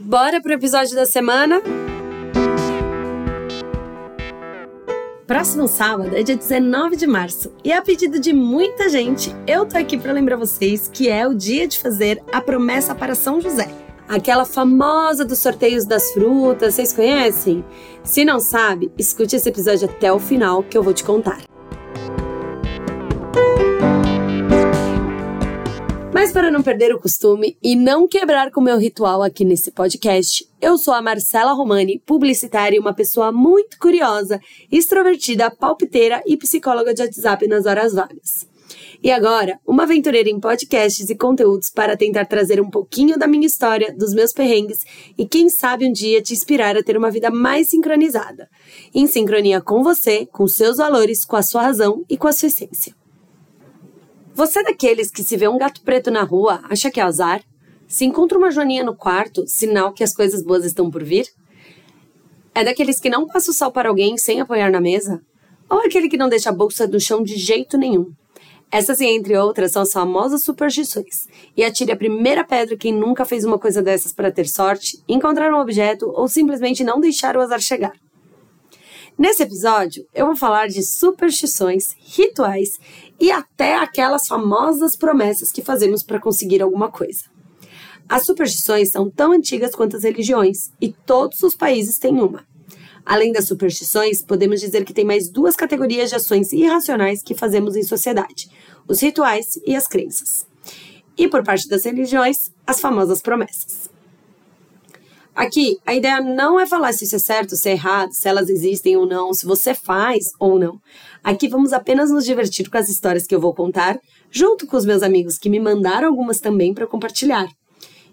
Bora pro episódio da semana? Próximo sábado é dia 19 de março e a pedido de muita gente, eu tô aqui para lembrar vocês que é o dia de fazer a promessa para São José. Aquela famosa dos sorteios das frutas, vocês conhecem? Se não sabe, escute esse episódio até o final que eu vou te contar. Mas para não perder o costume e não quebrar com o meu ritual aqui nesse podcast, eu sou a Marcela Romani, publicitária e uma pessoa muito curiosa, extrovertida, palpiteira e psicóloga de WhatsApp nas horas vagas. E agora, uma aventureira em podcasts e conteúdos para tentar trazer um pouquinho da minha história, dos meus perrengues e quem sabe um dia te inspirar a ter uma vida mais sincronizada. Em sincronia com você, com seus valores, com a sua razão e com a sua essência. Você é daqueles que se vê um gato preto na rua, acha que é azar? Se encontra uma joaninha no quarto, sinal que as coisas boas estão por vir? É daqueles que não passa o sal para alguém sem apoiar na mesa? Ou aquele que não deixa a bolsa do chão de jeito nenhum? Essas e entre outras são as famosas superstições. E atire a primeira pedra quem nunca fez uma coisa dessas para ter sorte, encontrar um objeto ou simplesmente não deixar o azar chegar. Nesse episódio, eu vou falar de superstições, rituais e até aquelas famosas promessas que fazemos para conseguir alguma coisa. As superstições são tão antigas quanto as religiões e todos os países têm uma. Além das superstições, podemos dizer que tem mais duas categorias de ações irracionais que fazemos em sociedade: os rituais e as crenças. E por parte das religiões, as famosas promessas. Aqui, a ideia não é falar se isso é certo, se é errado, se elas existem ou não, se você faz ou não. Aqui vamos apenas nos divertir com as histórias que eu vou contar, junto com os meus amigos que me mandaram algumas também para compartilhar.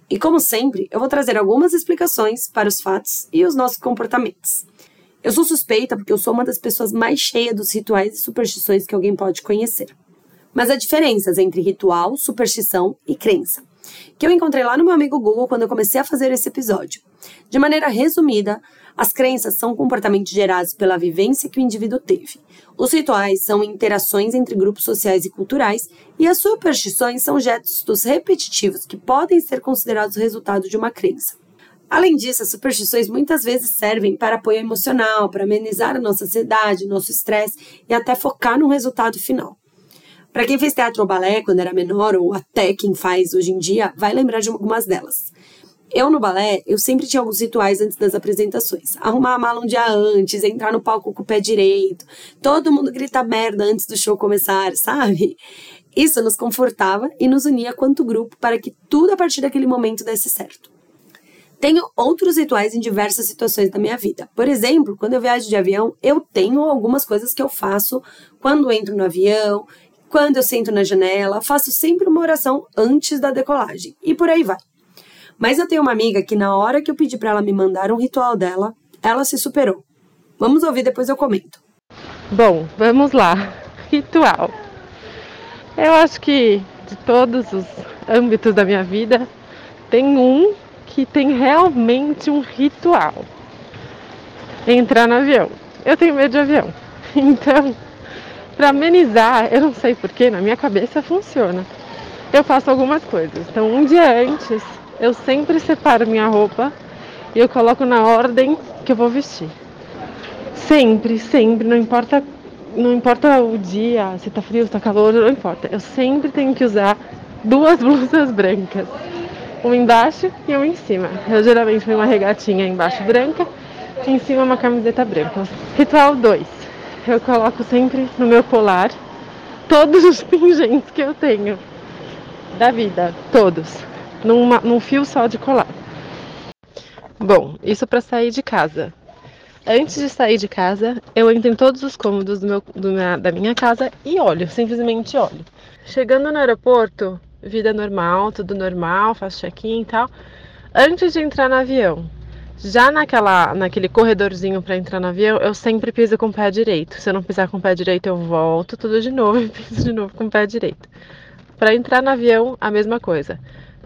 E como sempre, eu vou trazer algumas explicações para os fatos e os nossos comportamentos. Eu sou suspeita porque eu sou uma das pessoas mais cheias dos rituais e superstições que alguém pode conhecer. Mas há diferenças entre ritual, superstição e crença que eu encontrei lá no meu amigo Google quando eu comecei a fazer esse episódio. De maneira resumida, as crenças são comportamentos gerados pela vivência que o indivíduo teve. Os rituais são interações entre grupos sociais e culturais, e as superstições são gestos repetitivos que podem ser considerados resultado de uma crença. Além disso, as superstições muitas vezes servem para apoio emocional, para amenizar a nossa ansiedade, nosso estresse e até focar no resultado final. Para quem fez teatro ou balé quando era menor, ou até quem faz hoje em dia, vai lembrar de algumas delas. Eu no balé, eu sempre tinha alguns rituais antes das apresentações. Arrumar a mala um dia antes, entrar no palco com o pé direito, todo mundo grita merda antes do show começar, sabe? Isso nos confortava e nos unia quanto grupo para que tudo a partir daquele momento desse certo. Tenho outros rituais em diversas situações da minha vida. Por exemplo, quando eu viajo de avião, eu tenho algumas coisas que eu faço quando entro no avião, quando eu sento na janela, faço sempre uma oração antes da decolagem. E por aí vai. Mas eu tenho uma amiga que, na hora que eu pedi para ela me mandar um ritual dela, ela se superou. Vamos ouvir, depois eu comento. Bom, vamos lá. Ritual. Eu acho que de todos os âmbitos da minha vida, tem um que tem realmente um ritual. Entrar no avião. Eu tenho medo de avião. Então, para amenizar, eu não sei porquê, na minha cabeça funciona. Eu faço algumas coisas. Então, um dia antes, eu sempre separo minha roupa e eu coloco na ordem que eu vou vestir. Sempre, sempre, não importa, não importa o dia, se tá frio, se tá calor, não importa. Eu sempre tenho que usar duas blusas brancas. Uma embaixo e uma em cima. Eu geralmente ponho uma regatinha embaixo branca e em cima uma camiseta branca. Ritual 2 eu coloco sempre no meu colar todos os pingentes que eu tenho da vida, todos, numa, num fio só de colar. Bom, isso para sair de casa. Antes de sair de casa, eu entro em todos os cômodos do meu, do minha, da minha casa e olho, simplesmente olho. Chegando no aeroporto, vida normal, tudo normal, faço check-in e tal. Antes de entrar no avião, já naquela, naquele corredorzinho para entrar no avião, eu sempre piso com o pé direito. Se eu não pisar com o pé direito, eu volto tudo de novo e piso de novo com o pé direito. Para entrar no avião, a mesma coisa.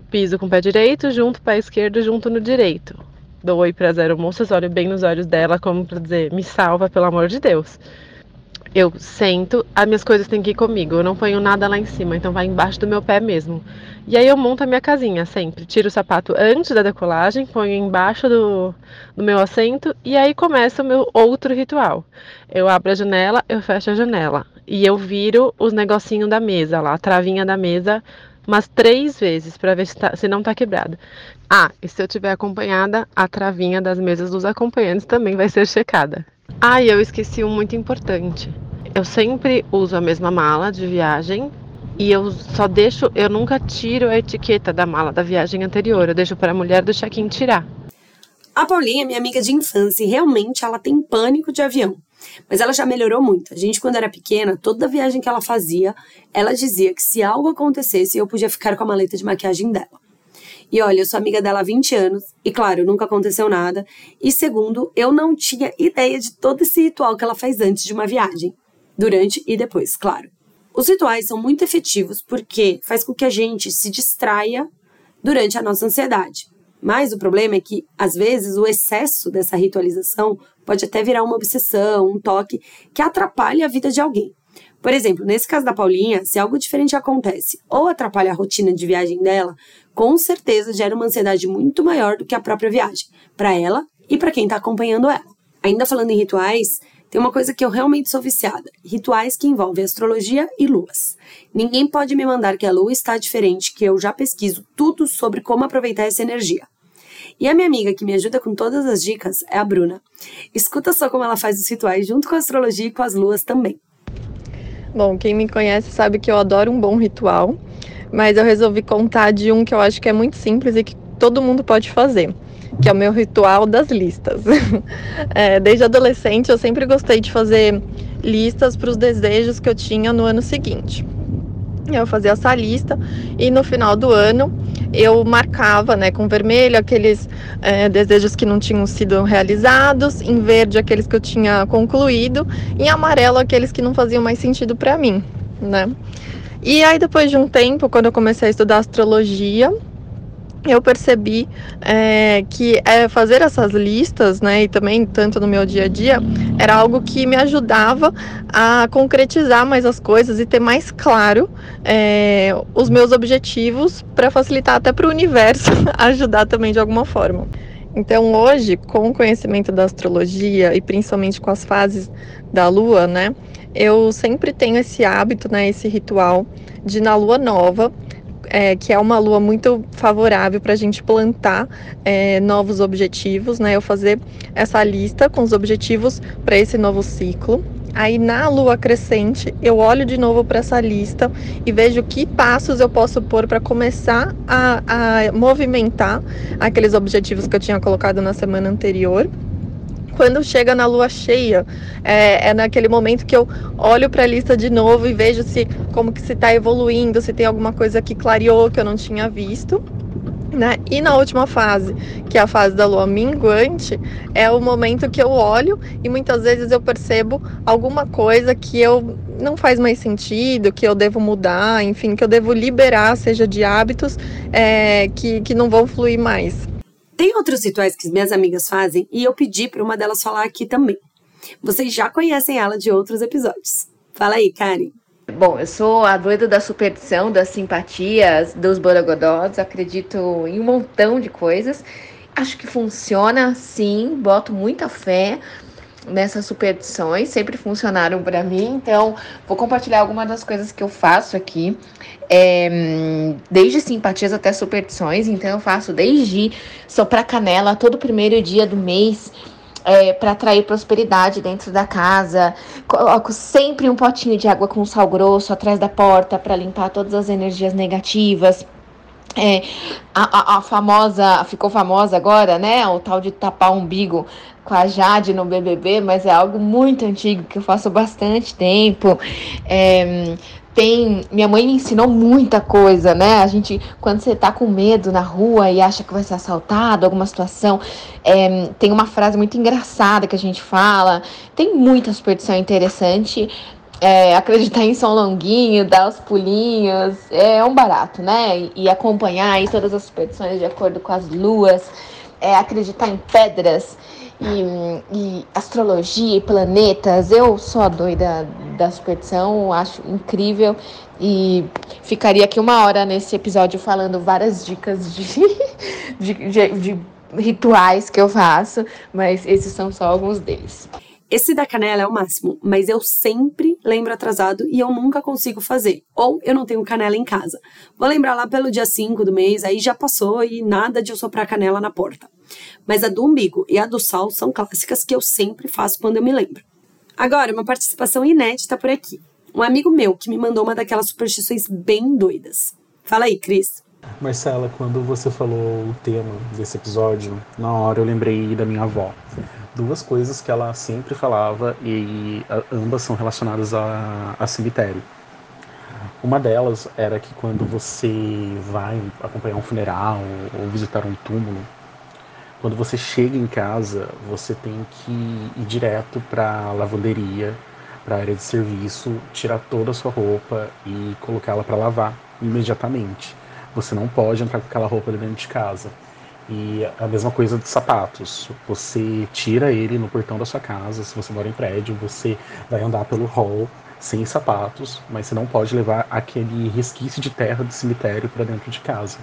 Piso com o pé direito, junto pé esquerdo, junto no direito. Dou oi para as aeromoças, olho bem nos olhos dela, como para dizer, me salva, pelo amor de Deus. Eu sento, as minhas coisas têm que ir comigo, eu não ponho nada lá em cima, então vai embaixo do meu pé mesmo. E aí eu monto a minha casinha sempre. Tiro o sapato antes da decolagem, ponho embaixo do, do meu assento e aí começa o meu outro ritual. Eu abro a janela, eu fecho a janela. E eu viro os negocinhos da mesa lá, a travinha da mesa, umas três vezes para ver se, tá, se não tá quebrada. Ah, e se eu tiver acompanhada, a travinha das mesas dos acompanhantes também vai ser checada. Ah, e eu esqueci um muito importante. Eu sempre uso a mesma mala de viagem e eu só deixo, eu nunca tiro a etiqueta da mala da viagem anterior, eu deixo para a mulher do check-in tirar. A Paulinha é minha amiga de infância e realmente ela tem pânico de avião. Mas ela já melhorou muito. A gente, quando era pequena, toda viagem que ela fazia, ela dizia que se algo acontecesse, eu podia ficar com a maleta de maquiagem dela. E olha, eu sou amiga dela há 20 anos, e claro, nunca aconteceu nada. E segundo, eu não tinha ideia de todo esse ritual que ela faz antes de uma viagem. Durante e depois, claro. Os rituais são muito efetivos porque faz com que a gente se distraia durante a nossa ansiedade. Mas o problema é que, às vezes, o excesso dessa ritualização pode até virar uma obsessão, um toque que atrapalha a vida de alguém. Por exemplo, nesse caso da Paulinha, se algo diferente acontece ou atrapalha a rotina de viagem dela, com certeza gera uma ansiedade muito maior do que a própria viagem, para ela e para quem está acompanhando ela. Ainda falando em rituais, tem uma coisa que eu realmente sou viciada: rituais que envolvem astrologia e luas. Ninguém pode me mandar que a lua está diferente, que eu já pesquiso tudo sobre como aproveitar essa energia. E a minha amiga que me ajuda com todas as dicas é a Bruna. Escuta só como ela faz os rituais junto com a astrologia e com as luas também. Bom, quem me conhece sabe que eu adoro um bom ritual, mas eu resolvi contar de um que eu acho que é muito simples e que todo mundo pode fazer que é o meu ritual das listas. É, desde adolescente eu sempre gostei de fazer listas para os desejos que eu tinha no ano seguinte. Eu fazia essa lista e no final do ano eu marcava né, com vermelho aqueles é, desejos que não tinham sido realizados, em verde aqueles que eu tinha concluído, em amarelo aqueles que não faziam mais sentido para mim. Né? E aí, depois de um tempo, quando eu comecei a estudar astrologia, eu percebi é, que é, fazer essas listas, né, e também tanto no meu dia a dia, era algo que me ajudava a concretizar mais as coisas e ter mais claro é, os meus objetivos para facilitar até para o universo ajudar também de alguma forma. Então hoje, com o conhecimento da astrologia e principalmente com as fases da Lua, né, eu sempre tenho esse hábito, né, esse ritual de na Lua nova é, que é uma lua muito favorável para a gente plantar é, novos objetivos, né? Eu fazer essa lista com os objetivos para esse novo ciclo. Aí na lua crescente, eu olho de novo para essa lista e vejo que passos eu posso pôr para começar a, a movimentar aqueles objetivos que eu tinha colocado na semana anterior quando chega na lua cheia, é, é naquele momento que eu olho para a lista de novo e vejo se como que se está evoluindo, se tem alguma coisa que clareou que eu não tinha visto. Né? E na última fase, que é a fase da lua minguante, é o momento que eu olho e muitas vezes eu percebo alguma coisa que eu não faz mais sentido, que eu devo mudar, enfim, que eu devo liberar, seja de hábitos é, que, que não vão fluir mais. Tem outros rituais que minhas amigas fazem e eu pedi para uma delas falar aqui também. Vocês já conhecem ela de outros episódios. Fala aí, Karen. Bom, eu sou a doida da superstição, das simpatias, dos borogodós, acredito em um montão de coisas. Acho que funciona, sim, boto muita fé nessas superstições, sempre funcionaram para mim, então vou compartilhar algumas das coisas que eu faço aqui, é, desde simpatias até superstições, então eu faço desde soprar canela todo primeiro dia do mês, é, para atrair prosperidade dentro da casa. Coloco sempre um potinho de água com sal grosso atrás da porta para limpar todas as energias negativas. É, a, a, a, famosa, ficou famosa agora, né? O tal de tapar o umbigo com a Jade no BBB, mas é algo muito antigo que eu faço bastante tempo. É, tem, minha mãe me ensinou muita coisa, né? A gente, quando você tá com medo na rua e acha que vai ser assaltado, alguma situação, é, tem uma frase muito engraçada que a gente fala. Tem muita superstição interessante. É, acreditar em São Longuinho, dar os pulinhos, é um barato, né? E, acompanhar aí todas as superstições de acordo com as luas é, acreditar em pedras e, e, astrologia e planetas. Eu sou a doida da superstição, acho incrível e ficaria aqui uma hora nesse episódio falando várias dicas de, de, de, de rituais que eu faço, mas esses são só alguns deles. Esse da canela é o máximo, mas eu sempre lembro atrasado e eu nunca consigo fazer. Ou eu não tenho canela em casa. Vou lembrar lá pelo dia 5 do mês, aí já passou e nada de eu soprar canela na porta. Mas a do umbigo e a do sal são clássicas que eu sempre faço quando eu me lembro. Agora, uma participação inédita por aqui. Um amigo meu que me mandou uma daquelas superstições bem doidas. Fala aí, Cris. Marcela, quando você falou o tema desse episódio, na hora eu lembrei da minha avó duas coisas que ela sempre falava e ambas são relacionadas a, a cemitério. Uma delas era que quando você vai acompanhar um funeral ou visitar um túmulo, quando você chega em casa, você tem que ir direto para a lavanderia, para a área de serviço, tirar toda a sua roupa e colocá-la para lavar imediatamente. Você não pode entrar com aquela roupa dentro de casa. E a mesma coisa de sapatos. Você tira ele no portão da sua casa, se você mora em prédio, você vai andar pelo hall sem sapatos, mas você não pode levar aquele resquício de terra do cemitério para dentro de casa.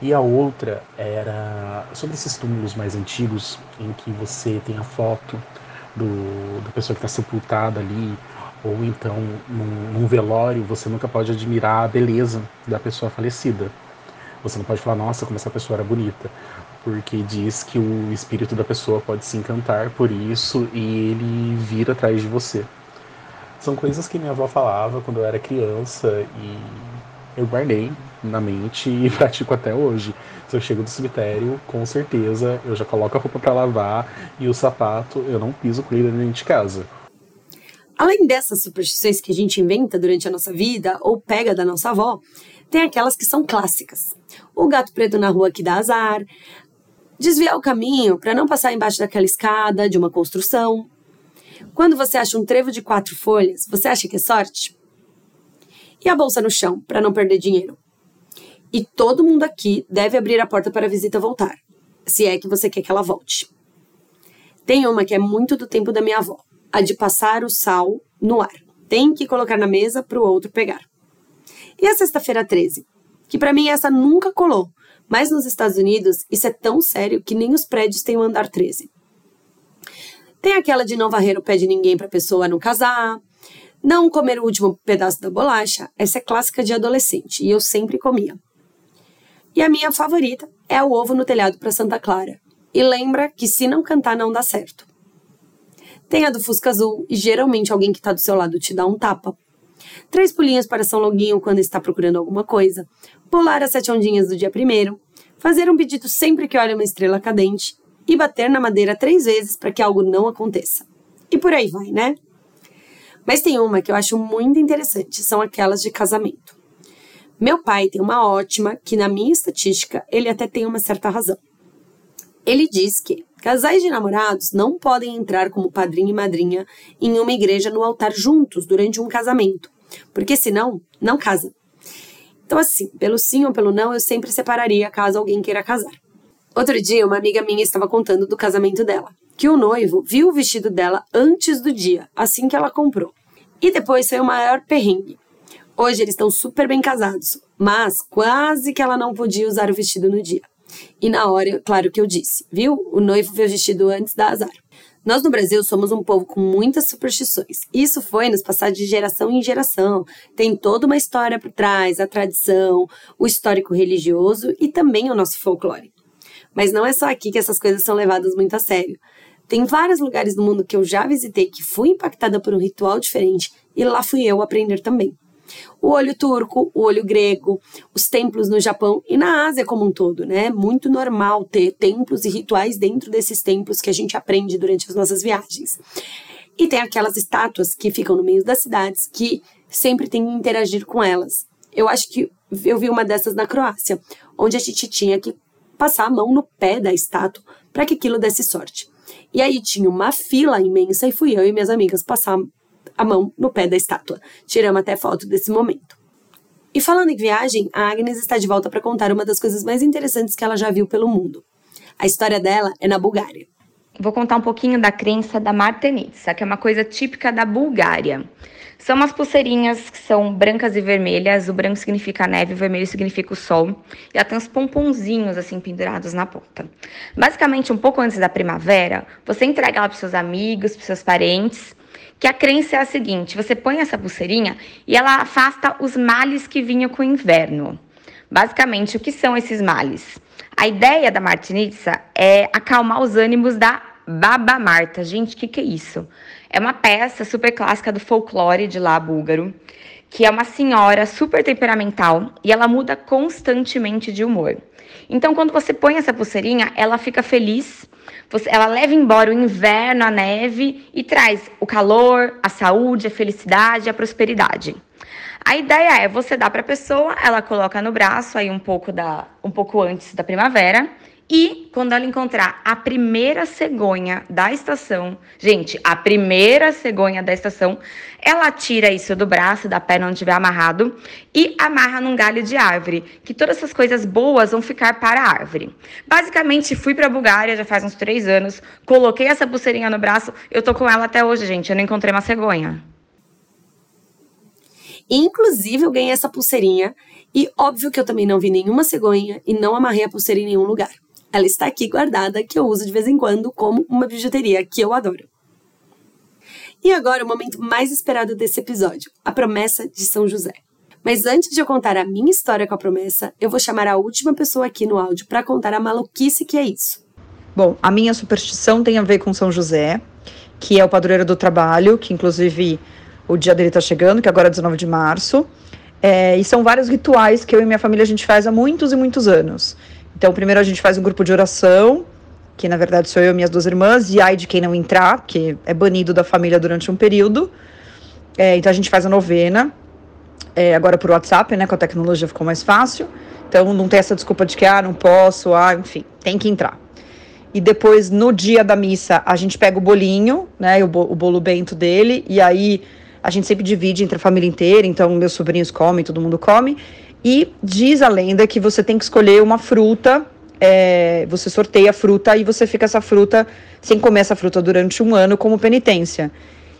E a outra era sobre esses túmulos mais antigos, em que você tem a foto do, da pessoa que está sepultada ali, ou então num, num velório, você nunca pode admirar a beleza da pessoa falecida você não pode falar, nossa, como essa pessoa era bonita. Porque diz que o espírito da pessoa pode se encantar por isso e ele vir atrás de você. São coisas que minha avó falava quando eu era criança e eu guardei na mente e pratico até hoje. Se eu chego do cemitério, com certeza eu já coloco a roupa para lavar e o sapato eu não piso com ele dentro de casa. Além dessas superstições que a gente inventa durante a nossa vida ou pega da nossa avó, tem aquelas que são clássicas. O gato preto na rua que dá azar, desviar o caminho para não passar embaixo daquela escada de uma construção. Quando você acha um trevo de quatro folhas, você acha que é sorte? E a bolsa no chão para não perder dinheiro? E todo mundo aqui deve abrir a porta para a visita voltar, se é que você quer que ela volte. Tem uma que é muito do tempo da minha avó, a de passar o sal no ar. Tem que colocar na mesa para o outro pegar. E a sexta-feira 13? Que para mim essa nunca colou, mas nos Estados Unidos isso é tão sério que nem os prédios têm o andar 13. Tem aquela de não varrer o pé de ninguém para pessoa não casar, não comer o último pedaço da bolacha, essa é clássica de adolescente e eu sempre comia. E a minha favorita é o ovo no telhado para Santa Clara. E lembra que se não cantar não dá certo. Tem a do Fusca Azul e geralmente alguém que está do seu lado te dá um tapa. Três pulinhos para São Longuinho quando está procurando alguma coisa. Pular as sete ondinhas do dia primeiro. Fazer um pedido sempre que olha uma estrela cadente. E bater na madeira três vezes para que algo não aconteça. E por aí vai, né? Mas tem uma que eu acho muito interessante, são aquelas de casamento. Meu pai tem uma ótima que, na minha estatística, ele até tem uma certa razão. Ele diz que casais de namorados não podem entrar como padrinho e madrinha em uma igreja no altar juntos durante um casamento, porque senão não casa. Então, assim, pelo sim ou pelo não, eu sempre separaria caso alguém queira casar. Outro dia, uma amiga minha estava contando do casamento dela, que o noivo viu o vestido dela antes do dia, assim que ela comprou. E depois foi o maior perrengue. Hoje eles estão super bem casados, mas quase que ela não podia usar o vestido no dia. E na hora, claro que eu disse, viu? O noivo veio vestido antes da azar. Nós no Brasil somos um povo com muitas superstições. Isso foi nos passar de geração em geração. Tem toda uma história por trás, a tradição, o histórico religioso e também o nosso folclore. Mas não é só aqui que essas coisas são levadas muito a sério. Tem vários lugares do mundo que eu já visitei que fui impactada por um ritual diferente e lá fui eu aprender também o olho turco, o olho grego, os templos no Japão e na Ásia como um todo, né? Muito normal ter templos e rituais dentro desses templos que a gente aprende durante as nossas viagens. E tem aquelas estátuas que ficam no meio das cidades que sempre tem que interagir com elas. Eu acho que eu vi uma dessas na Croácia, onde a gente tinha que passar a mão no pé da estátua para que aquilo desse sorte. E aí tinha uma fila imensa e fui eu e minhas amigas passar a mão no pé da estátua. Tiramos até foto desse momento. E falando em viagem, a Agnes está de volta para contar uma das coisas mais interessantes que ela já viu pelo mundo. A história dela é na Bulgária. Vou contar um pouquinho da crença da Martenitsa, que é uma coisa típica da Bulgária. São umas pulseirinhas que são brancas e vermelhas. O branco significa neve, o vermelho significa o sol. E ela tem uns pomponzinhos assim pendurados na ponta. Basicamente, um pouco antes da primavera, você entrega ela para seus amigos, para seus parentes. Que a crença é a seguinte: você põe essa pulseirinha e ela afasta os males que vinham com o inverno. Basicamente, o que são esses males? A ideia da Martinitsa é acalmar os ânimos da Baba Marta. Gente, o que, que é isso? É uma peça super clássica do folclore de lá búlgaro, que é uma senhora super temperamental e ela muda constantemente de humor. Então, quando você põe essa pulseirinha, ela fica feliz, você, ela leva embora o inverno, a neve e traz o calor, a saúde, a felicidade, a prosperidade. A ideia é você dar para a pessoa, ela coloca no braço aí um pouco da um pouco antes da primavera e quando ela encontrar a primeira cegonha da estação, gente, a primeira cegonha da estação, ela tira isso do braço, da perna onde estiver amarrado e amarra num galho de árvore, que todas essas coisas boas vão ficar para a árvore. Basicamente, fui para a Bulgária já faz uns três anos, coloquei essa pulseirinha no braço, eu tô com ela até hoje, gente, eu não encontrei uma cegonha. Inclusive, eu ganhei essa pulseirinha e óbvio que eu também não vi nenhuma cegonha e não amarrei a pulseira em nenhum lugar. Ela está aqui guardada, que eu uso de vez em quando como uma bijuteria que eu adoro. E agora o momento mais esperado desse episódio, a promessa de São José. Mas antes de eu contar a minha história com a promessa, eu vou chamar a última pessoa aqui no áudio para contar a maluquice que é isso. Bom, a minha superstição tem a ver com São José, que é o padroeiro do trabalho, que inclusive o dia dele está chegando, que agora é 19 de março. É, e são vários rituais que eu e minha família a gente faz há muitos e muitos anos. Então, primeiro a gente faz um grupo de oração, que na verdade sou eu e minhas duas irmãs, e ai de quem não entrar, que é banido da família durante um período. É, então a gente faz a novena, é, agora por WhatsApp, né? Com a tecnologia ficou mais fácil. Então não tem essa desculpa de que, ah, não posso, ah, enfim, tem que entrar. E depois, no dia da missa, a gente pega o bolinho, né? O, o bolo bento dele, e aí a gente sempre divide entre a família inteira, então meus sobrinhos comem, todo mundo come. E diz a lenda que você tem que escolher uma fruta, é, você sorteia a fruta e você fica essa fruta sem comer essa fruta durante um ano como penitência.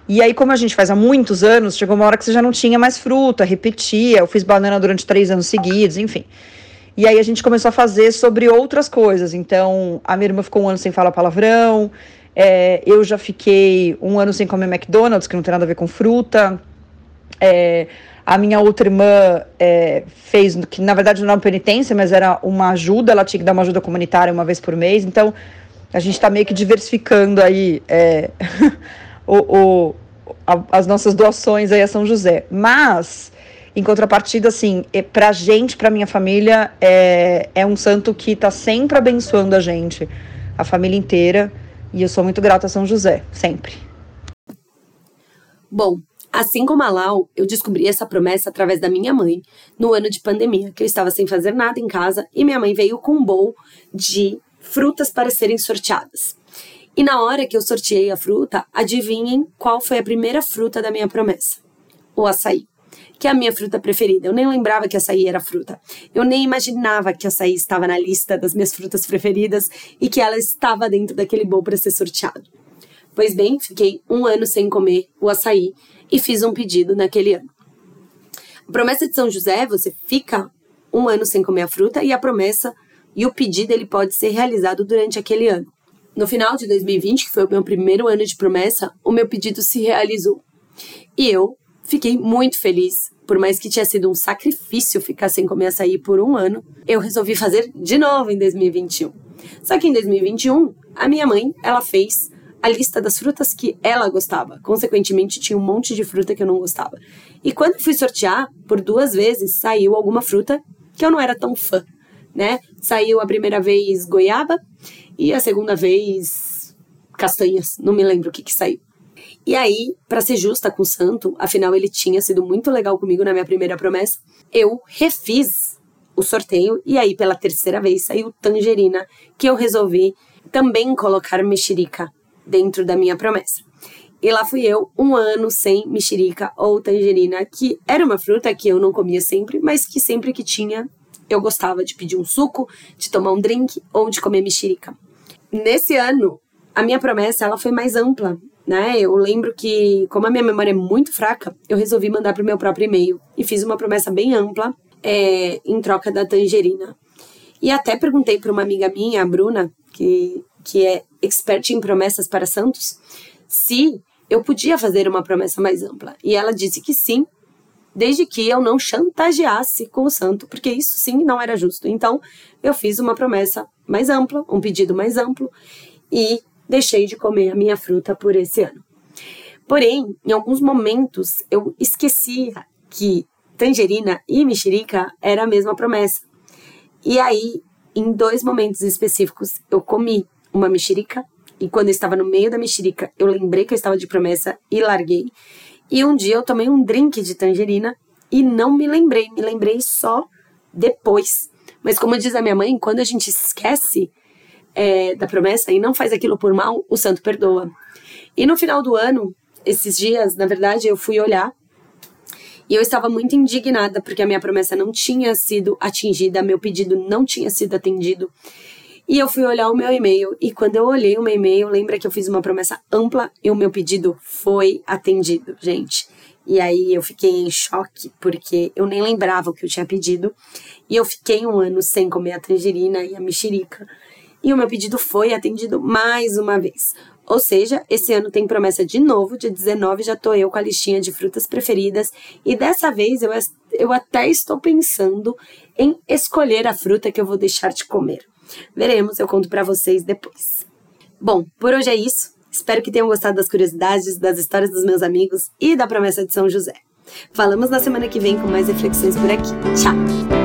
E aí, como a gente faz há muitos anos, chegou uma hora que você já não tinha mais fruta, repetia. Eu fiz banana durante três anos seguidos, enfim. E aí a gente começou a fazer sobre outras coisas. Então, a minha irmã ficou um ano sem falar palavrão. É, eu já fiquei um ano sem comer McDonald's, que não tem nada a ver com fruta. É, a minha outra irmã é, fez, que na verdade não era uma penitência, mas era uma ajuda, ela tinha que dar uma ajuda comunitária uma vez por mês. Então, a gente está meio que diversificando aí é, o, o a, as nossas doações aí a São José. Mas, em contrapartida, assim, é, pra gente, pra minha família, é, é um santo que está sempre abençoando a gente, a família inteira. E eu sou muito grata a São José, sempre. Bom, Assim como a Lau, eu descobri essa promessa através da minha mãe, no ano de pandemia, que eu estava sem fazer nada em casa e minha mãe veio com um bowl de frutas para serem sorteadas. E na hora que eu sorteei a fruta, adivinhem qual foi a primeira fruta da minha promessa? O açaí, que é a minha fruta preferida. Eu nem lembrava que açaí era fruta. Eu nem imaginava que açaí estava na lista das minhas frutas preferidas e que ela estava dentro daquele bowl para ser sorteado. Pois bem, fiquei um ano sem comer o açaí e fiz um pedido naquele ano. A promessa de São José, você fica um ano sem comer a fruta e a promessa e o pedido ele pode ser realizado durante aquele ano. No final de 2020, que foi o meu primeiro ano de promessa, o meu pedido se realizou. E eu fiquei muito feliz, por mais que tinha sido um sacrifício ficar sem comer açaí por um ano, eu resolvi fazer de novo em 2021. Só que em 2021, a minha mãe, ela fez a lista das frutas que ela gostava. Consequentemente, tinha um monte de fruta que eu não gostava. E quando fui sortear, por duas vezes saiu alguma fruta que eu não era tão fã, né? Saiu a primeira vez goiaba e a segunda vez castanhas. Não me lembro o que que saiu. E aí, para ser justa com o santo, afinal ele tinha sido muito legal comigo na minha primeira promessa, eu refiz o sorteio e aí pela terceira vez saiu tangerina, que eu resolvi também colocar mexerica dentro da minha promessa. E lá fui eu, um ano sem mexerica ou tangerina, que era uma fruta que eu não comia sempre, mas que sempre que tinha, eu gostava de pedir um suco, de tomar um drink ou de comer mexerica. nesse ano, a minha promessa ela foi mais ampla, né? Eu lembro que, como a minha memória é muito fraca, eu resolvi mandar para o meu próprio e-mail e fiz uma promessa bem ampla é, em troca da tangerina. E até perguntei para uma amiga minha, a Bruna, que, que é expert em promessas para santos, se eu podia fazer uma promessa mais ampla. E ela disse que sim, desde que eu não chantageasse com o santo, porque isso sim não era justo. Então, eu fiz uma promessa mais ampla, um pedido mais amplo, e deixei de comer a minha fruta por esse ano. Porém, em alguns momentos eu esquecia que tangerina e mexerica era a mesma promessa. E aí, em dois momentos específicos, eu comi uma mexerica e quando eu estava no meio da mexerica, eu lembrei que eu estava de promessa e larguei. E um dia eu tomei um drink de tangerina e não me lembrei, me lembrei só depois. Mas como diz a minha mãe, quando a gente esquece é, da promessa e não faz aquilo por mal, o santo perdoa. E no final do ano, esses dias, na verdade, eu fui olhar e eu estava muito indignada porque a minha promessa não tinha sido atingida, meu pedido não tinha sido atendido. E eu fui olhar o meu e-mail e quando eu olhei o meu e-mail, lembra que eu fiz uma promessa ampla e o meu pedido foi atendido, gente. E aí eu fiquei em choque porque eu nem lembrava o que eu tinha pedido. E eu fiquei um ano sem comer a tangerina e a mexerica. E o meu pedido foi atendido mais uma vez. Ou seja, esse ano tem promessa de novo, dia 19 já tô eu com a listinha de frutas preferidas. E dessa vez eu, eu até estou pensando em escolher a fruta que eu vou deixar de comer. Veremos, eu conto para vocês depois. Bom, por hoje é isso. Espero que tenham gostado das curiosidades, das histórias dos meus amigos e da promessa de São José. Falamos na semana que vem com mais reflexões por aqui. Tchau!